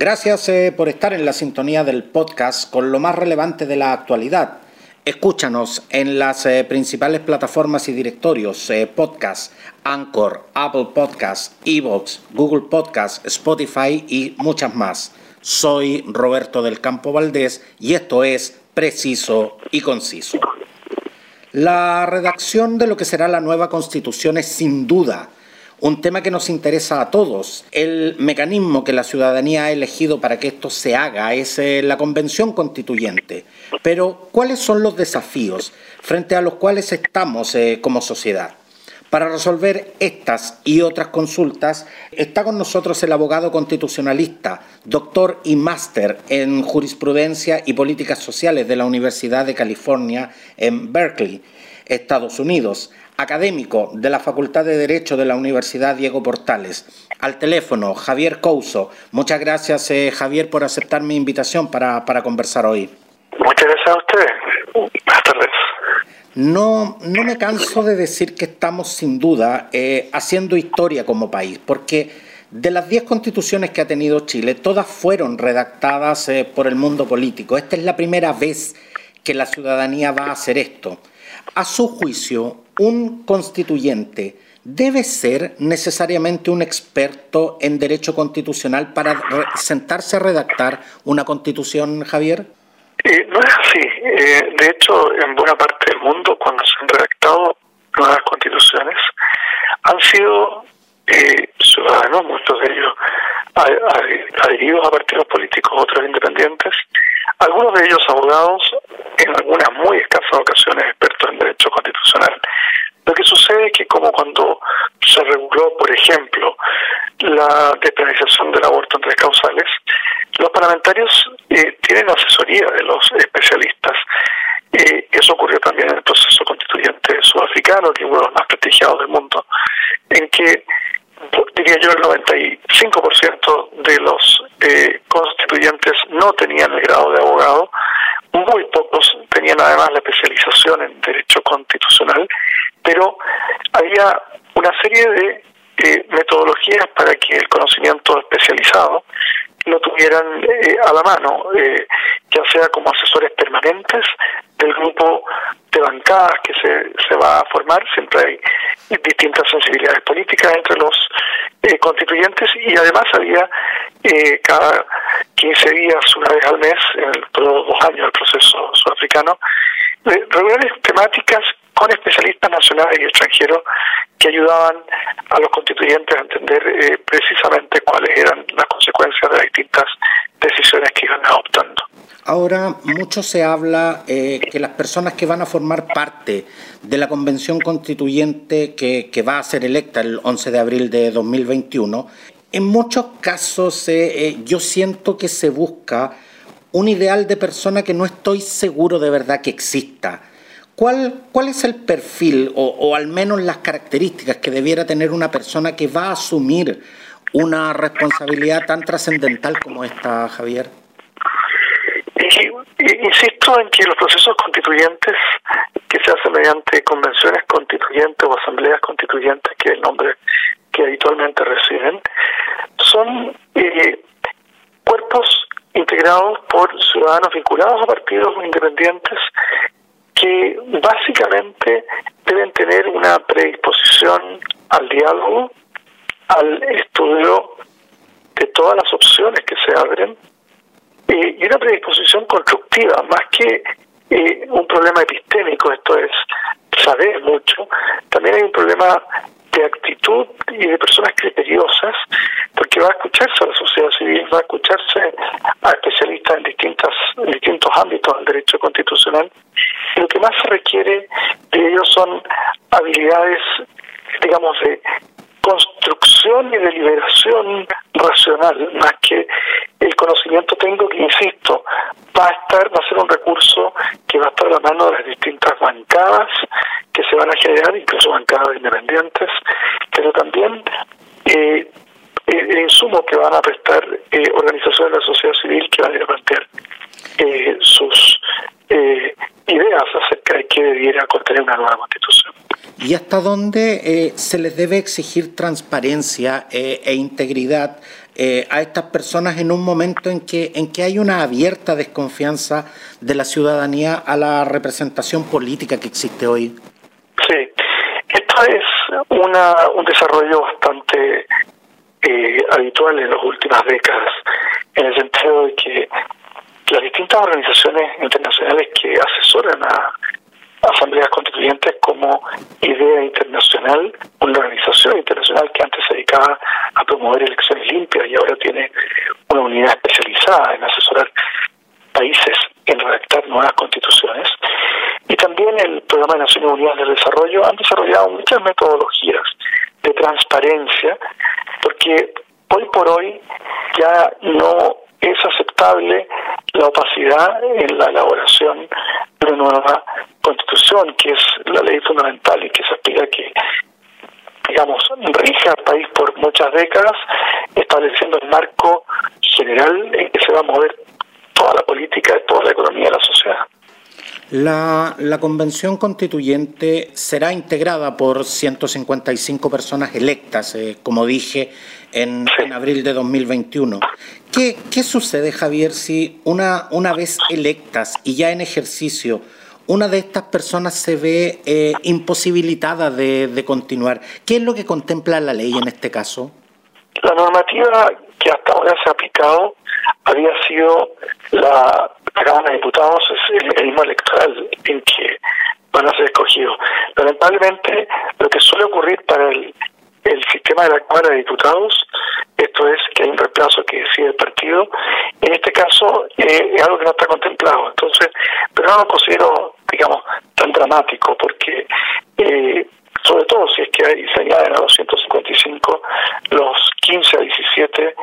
Gracias eh, por estar en la sintonía del podcast con lo más relevante de la actualidad. Escúchanos en las eh, principales plataformas y directorios, eh, podcast, Anchor, Apple Podcasts, Evox, Google Podcasts, Spotify y muchas más. Soy Roberto del Campo Valdés y esto es Preciso y Conciso. La redacción de lo que será la nueva constitución es sin duda un tema que nos interesa a todos. El mecanismo que la ciudadanía ha elegido para que esto se haga es eh, la convención constituyente. Pero, ¿cuáles son los desafíos frente a los cuales estamos eh, como sociedad? Para resolver estas y otras consultas está con nosotros el abogado constitucionalista, doctor y máster en jurisprudencia y políticas sociales de la Universidad de California en Berkeley, Estados Unidos, académico de la Facultad de Derecho de la Universidad Diego Portales. Al teléfono, Javier Couso. Muchas gracias, eh, Javier, por aceptar mi invitación para, conversar hoy. Muchas gracias a usted. Buenas tardes. No, no me canso de decir que estamos sin duda eh, haciendo historia como país, porque de las diez constituciones que ha tenido Chile, todas fueron redactadas eh, por el mundo político. Esta es la primera vez que la ciudadanía va a hacer esto. A su juicio, un constituyente debe ser necesariamente un experto en derecho constitucional para sentarse a redactar una constitución, Javier? Eh, no es así. Eh, de hecho, en buena parte del mundo, cuando se han redactado nuevas constituciones, han sido eh, ciudadanos, muchos de ellos adheridos a partidos políticos, otros independientes, algunos de ellos abogados, en algunas muy escasas ocasiones expertos en derecho constitucional. Lo que sucede es que como cuando se reguló, por ejemplo, la despenalización del aborto en tres causales, los parlamentarios eh, tienen asesoría de los especialistas. Eh, eso ocurrió también en el que es uno de los más prestigiados del mundo, en que diría yo el 95% de los eh, constituyentes no tenían el grado de abogado, muy pocos tenían además la especialización en derecho constitucional, pero había una serie de eh, metodologías para que el conocimiento especializado lo tuvieran eh, a la mano, eh, ya sea como asesores permanentes del grupo de bancadas que se, se va a formar, siempre hay distintas sensibilidades políticas entre los eh, constituyentes y además había cada 15 días, una vez al mes, en todos dos años del proceso sudafricano, reuniones temáticas con especialistas nacionales y extranjeros que ayudaban a los constituyentes a entender eh, precisamente cuáles eran las consecuencias de las distintas decisiones que iban adoptando. Ahora, mucho se habla eh, que las personas que van a formar parte de la convención constituyente que, va a ser electa el 11 de abril de 2021, en muchos casos eh, yo siento que se busca un ideal de persona que no estoy seguro de verdad que exista. ¿Cuál, ¿Cuál es el perfil o, o, al menos las características que debiera tener una persona que va a asumir una responsabilidad tan trascendental como esta, Javier? Insisto en que los procesos constituyentes que se hacen mediante convenciones constituyentes o asambleas constituyentes, que es el nombre que habitualmente reciben, son eh, cuerpos integrados por ciudadanos vinculados a partidos independientes que básicamente deben tener una predisposición al diálogo, al estudio de todas las opciones que se abren eh, y una predisposición constructiva, más que eh, un problema epistémico, esto es saber mucho, también hay un problema de actitud y de personas criteriosas, porque va a escucharse a la sociedad civil, va a escucharse a especialistas en distintas en distintos ámbitos del derecho constitucional. Y lo que más se requiere de ellos son habilidades, digamos, de construcción y deliberación racional, más que el conocimiento técnico que, insisto, va a estar, va a ser un recurso que va a estar a la mano de las distintas bancadas que se van a generar, incluso bancadas independientes, pero también eh, el insumo que van a prestar eh, organizaciones de la sociedad civil que van a ir plantear eh, sus eh, ideas acerca de qué debiera contener una nueva constitución. ¿Y hasta dónde se les debe exigir transparencia e integridad eh, a estas personas en un momento en que, en que hay una abierta desconfianza de la ciudadanía a la representación política que existe hoy? Sí, esto es una, un desarrollo bastante eh, habitual en las últimas décadas, en el sentido de que las distintas organizaciones internacionales que asesoran a asambleas constituyentes como idea internacional, una organización internacional que antes se dedicaba promover elecciones limpias y ahora tiene una unidad especializada en asesorar países en redactar nuevas constituciones. Y también el Programa de Naciones Unidas de Desarrollo han desarrollado muchas metodologías de transparencia, porque hoy por hoy ya no es aceptable la opacidad en la elaboración de una nueva constitución, que es la ley fundamental y que se aspira que, digamos, rija al país por muchas décadas, estableciendo el marco general en que se va a mover toda la política, toda la economía de la sociedad. La, la, convención constituyente será integrada por 155 personas electas, eh, como dije, en, en, abril de 2021. ¿Qué, ¿Qué sucede, Javier, si una, una vez electas y ya en ejercicio, una de estas personas se ve eh, imposibilitada de, de continuar? ¿Qué es lo que contempla la ley en este caso? La normativa que hasta ahora se ha aplicado había sido la la Cámara de Diputados es el mecanismo electoral en que van a ser escogidos. Lamentablemente, lo que suele ocurrir para el, el sistema de la Cámara de Diputados, esto es que hay un reemplazo que decide el partido, en este caso eh, es algo que no está contemplado. Entonces, pero no lo considero, digamos, tan dramático, porque eh, sobre todo si es que hay, se añaden a los 155 los 15 a 17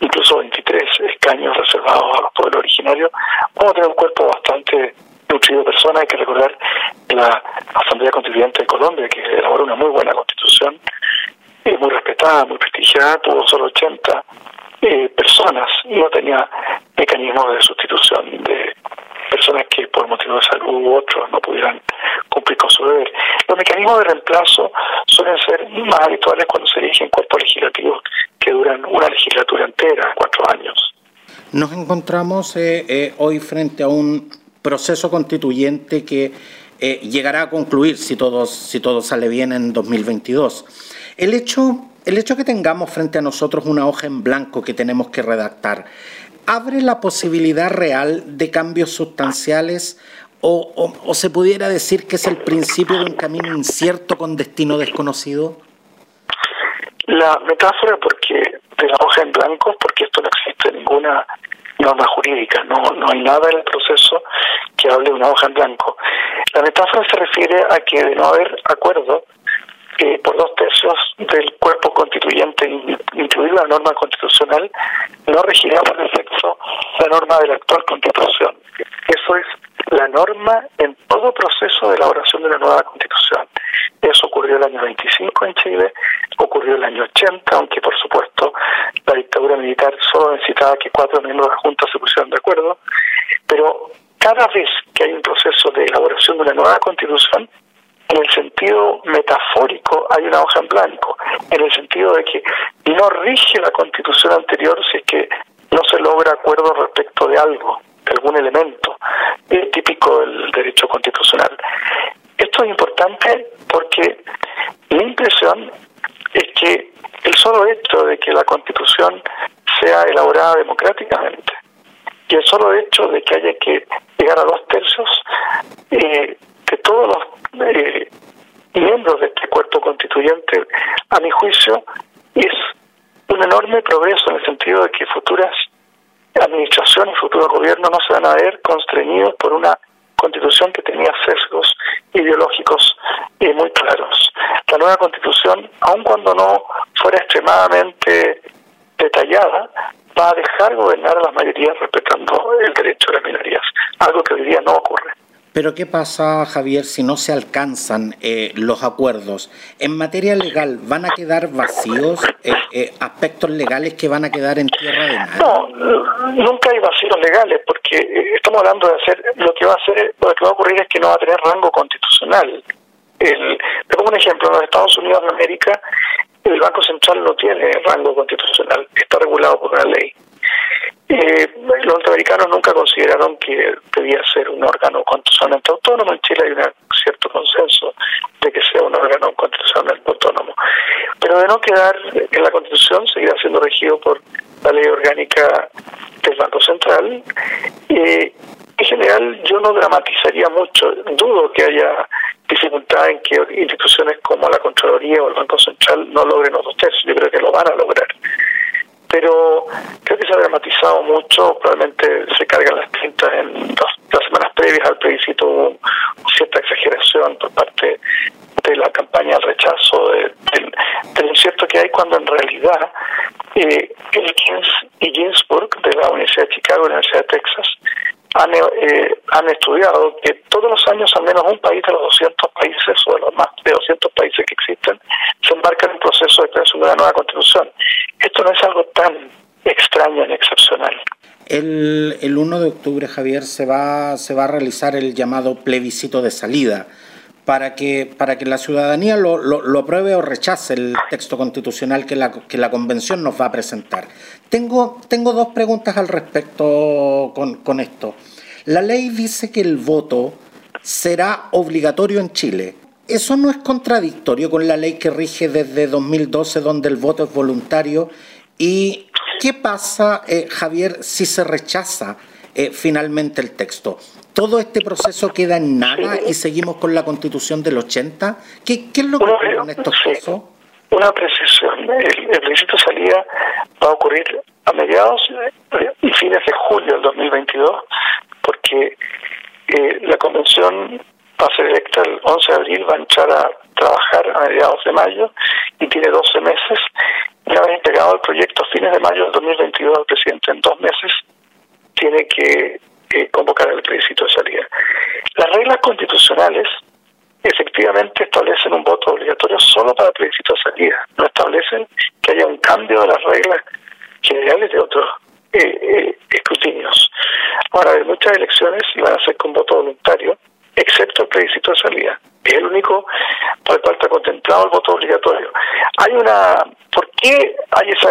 incluso 23 escaños reservados a los pueblos originarios, vamos a tener un cuerpo bastante nutrido de personas. Hay que recordar la Asamblea Constituyente de Colombia, que elaboró una muy buena constitución, eh, muy respetada, muy prestigiada, tuvo solo 80 eh, personas no tenía mecanismos de sustitución de personas que por motivos de salud u otros no pudieran cumplir con su deber. Los mecanismos de reemplazo suelen ser más habituales cuando se dirigen cuerpos legislativos que duran una legislatura entera, cuatro años. Nos encontramos eh, eh, hoy frente a un proceso constituyente que eh, llegará a concluir si todo, si todo sale bien en 2022. El hecho, el hecho que tengamos frente a nosotros una hoja en blanco que tenemos que redactar, ¿abre la posibilidad real de cambios sustanciales o, o, o se pudiera decir que es el principio de un camino incierto con destino desconocido? La metáfora, porque de la hoja en blanco, porque esto no existe ninguna norma jurídica, no, no hay nada en el proceso de una hoja en blanco. La metáfora se refiere a que de no haber acuerdo eh, por dos tercios del cuerpo constituyente, incluir la norma constitucional, no regirá por efecto la norma de la actual constitución. Eso es la norma en todo proceso de elaboración de una nueva constitución. Eso ocurrió el año 25 en Chile, ocurrió el año 80, aunque por supuesto la dictadura militar solo necesitaba que cuatro miembros de la Junta se pusieran de acuerdo, pero cada vez que hay un proceso de elaboración de una nueva constitución, en el sentido metafórico hay una hoja en blanco, en el sentido de que no rige la constitución anterior si es que no se logra acuerdo respecto de algo, de algún elemento eh, típico del derecho constitucional. Esto es importante porque mi impresión es que el solo hecho de que la constitución sea elaborada democráticamente y el solo hecho de que haya que llegar a dos tercios eh, de todos los eh, miembros de este cuerpo constituyente, a mi juicio, es un enorme progreso en el sentido de que futuras administraciones, futuros gobiernos no se a ver constreñidos por una constitución que tenía sesgos ideológicos eh, muy claros. La nueva constitución, aun cuando no fuera extremadamente detallada, va a dejar gobernar a las mayorías respetando el derecho de las minorías, algo que hoy día no ocurre. Pero ¿qué pasa, Javier, si no se alcanzan eh, los acuerdos? En materia legal, ¿van a quedar vacíos eh, eh, aspectos legales que van a quedar en tierra de nadie? No, nunca hay vacíos legales, porque estamos hablando de hacer lo que va a hacer, lo que va a ocurrir es que no va a tener rango constitucional. El, pongo un ejemplo, en los Estados Unidos de América el Banco Central no tiene rango constitucional, está regulado por una ley. Eh, los norteamericanos nunca consideraron que debía ser un órgano constitucionalmente autónomo. En Chile hay un cierto consenso de que sea un órgano constitucionalmente autónomo. Pero de no quedar en la Constitución, seguirá siendo regido por la ley orgánica del Banco Central. Eh, en general, yo no dramatizaría mucho. Dudo que haya dificultad en que instituciones como la Contraloría o el Banco Central no logren los dos tercios. Yo creo que lo van a lograr pero creo que se ha dramatizado mucho, probablemente se cargan las tintas en las semanas previas al plebiscito, hubo cierta exageración por parte de la campaña al rechazo del, incierto que hay cuando en realidad eh, Elkins y Ginsburg de la Universidad de Chicago y la Universidad de Texas han, eh, han estudiado que todos los años al menos un país de los 200 países o de los más de 200 países que existen se embarca en un proceso de creación de una nueva constitución. Esto no es algo tan extraño ni excepcional. El, el 1 de octubre, Javier, se va, se va a realizar el llamado plebiscito de salida para que, para que la ciudadanía lo, lo, apruebe o rechace el texto constitucional que la, que la Convención nos va a presentar. Tengo, tengo dos preguntas al respecto con, con esto. La ley dice que el voto será obligatorio en Chile. ¿Eso no es contradictorio con la ley que rige desde 2012 donde el voto es voluntario? ¿Y qué pasa, eh, Javier, si se rechaza eh, finalmente el texto? ¿Todo este proceso queda en nada y seguimos con la constitución del 80? ¿Qué, qué es lo que ocurre en estos casos? Una precisión. El, el plebiscito salida va a ocurrir a mediados y fines de julio del 2022 porque eh, la convención va a ser electa el 11 de abril, va a entrar a trabajar a mediados de mayo y tiene 12 meses. Ya ha entregado el proyecto a fines de mayo del 2022 al presidente. En dos meses tiene que eh, convocar el plebiscito de salida. Las reglas constitucionales efectivamente establecen un voto obligatorio solo para el plebiscito de salida. No establecen que haya un cambio de las reglas de otros eh, eh, escrutinios. Ahora, hay muchas elecciones van a ser con voto voluntario excepto el plebiscito de salida. Es el único por el cual está contemplado el voto obligatorio. Hay una. ¿Por qué hay esa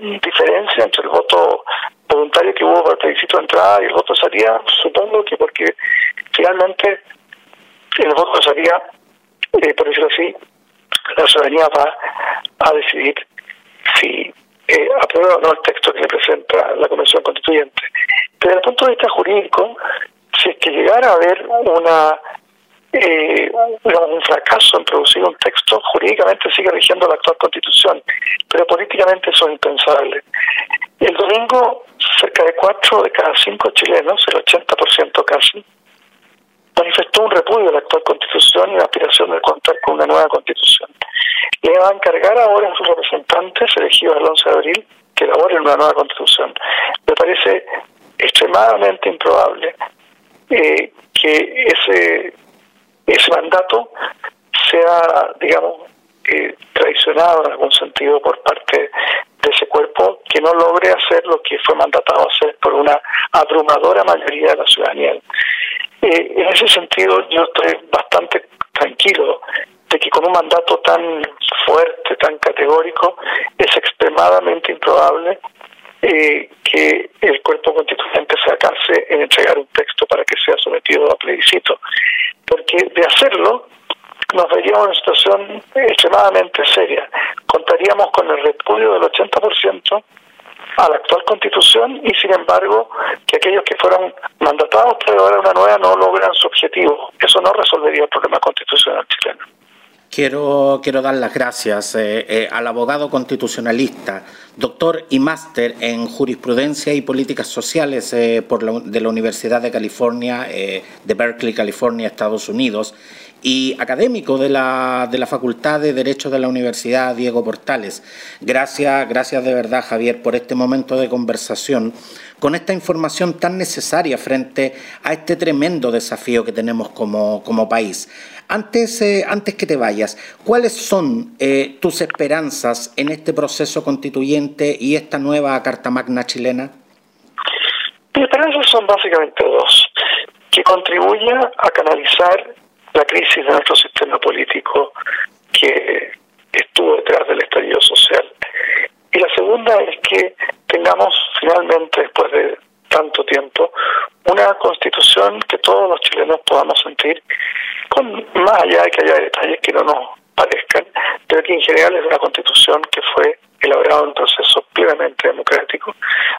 diferencia entre el voto voluntario que hubo para el plebiscito de entrada y el voto de salida? Supongo que porque finalmente el voto de salida, eh, por decirlo así, la ciudadanía va a decidir si eh, aprueba o no el texto que le presenta la Convención Constituyente. Desde el punto de vista jurídico, si es que llegara a haber una eh, un fracaso en producir un texto, jurídicamente sigue rigiendo la actual constitución, pero políticamente eso es impensable. El domingo, cerca de cuatro de cada cinco chilenos, el 80% casi, manifestó un repudio a la actual constitución y la aspiración de contar con una nueva constitución. Le va a encargar ahora a sus representantes elegidos el 11 de abril que elaboren una nueva constitución. Me parece extremadamente improbable eh, que ese, ese mandato sea, digamos, eh, traicionado en algún sentido por parte de ese cuerpo que no logre hacer lo que fue mandatado a hacer por una abrumadora mayoría de la ciudadanía. Eh, en ese sentido, yo estoy bastante tranquilo de que con un mandato tan fuerte, tan categórico, es extremadamente improbable eh, que el cuerpo constituyente se acase en entregar un texto para que sea sometido a plebiscito. Porque de hacerlo, nos veríamos en una situación extremadamente seria. Contaríamos con el repudio del 80% a la actual constitución y sin embargo que aquellos que fueron mandatados por ahora una nueva no logran su objetivo. Eso no resolvería el problema constitucional chileno. Quiero, quiero dar las gracias eh, eh, al abogado constitucionalista, doctor y máster en jurisprudencia y políticas sociales eh, de la Universidad de California, de Berkeley, California, Estados Unidos, y académico de la, de la Facultad de Derecho de la Universidad Diego Portales. Gracias, gracias de verdad, Javier, por este momento de conversación con esta información tan necesaria frente a este tremendo desafío que tenemos como, como país. Antes, eh, antes que te vayas, ¿cuáles son eh, tus esperanzas en este proceso constituyente y esta nueva Carta Magna chilena? Mis esperanzas son básicamente dos. Que contribuya a canalizar la crisis de nuestro sistema político que, estuvo detrás del estallido social. Y la segunda es que tengamos finalmente, después de tanto tiempo, una constitución que todos los chilenos podamos sentir, con más allá de que haya detalles que no nos parezcan, pero que en general es una constitución que fue elaborada en un proceso plenamente democrático.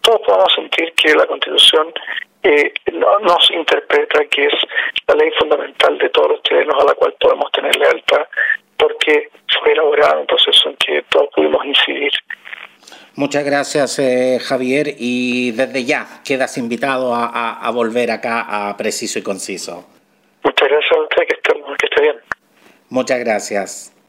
Todos podamos sentir que la constitución eh, no, nos interpreta que es la ley fundamental de todos los chilenos a la cual podemos tener lealtad, porque fue elaborada en un proceso en que todos pudimos incidir. Muchas gracias, eh, Javier, y desde ya quedas invitado a, volver acá a Preciso y Conciso. Muchas gracias a usted, que esté, que esté bien. Muchas gracias.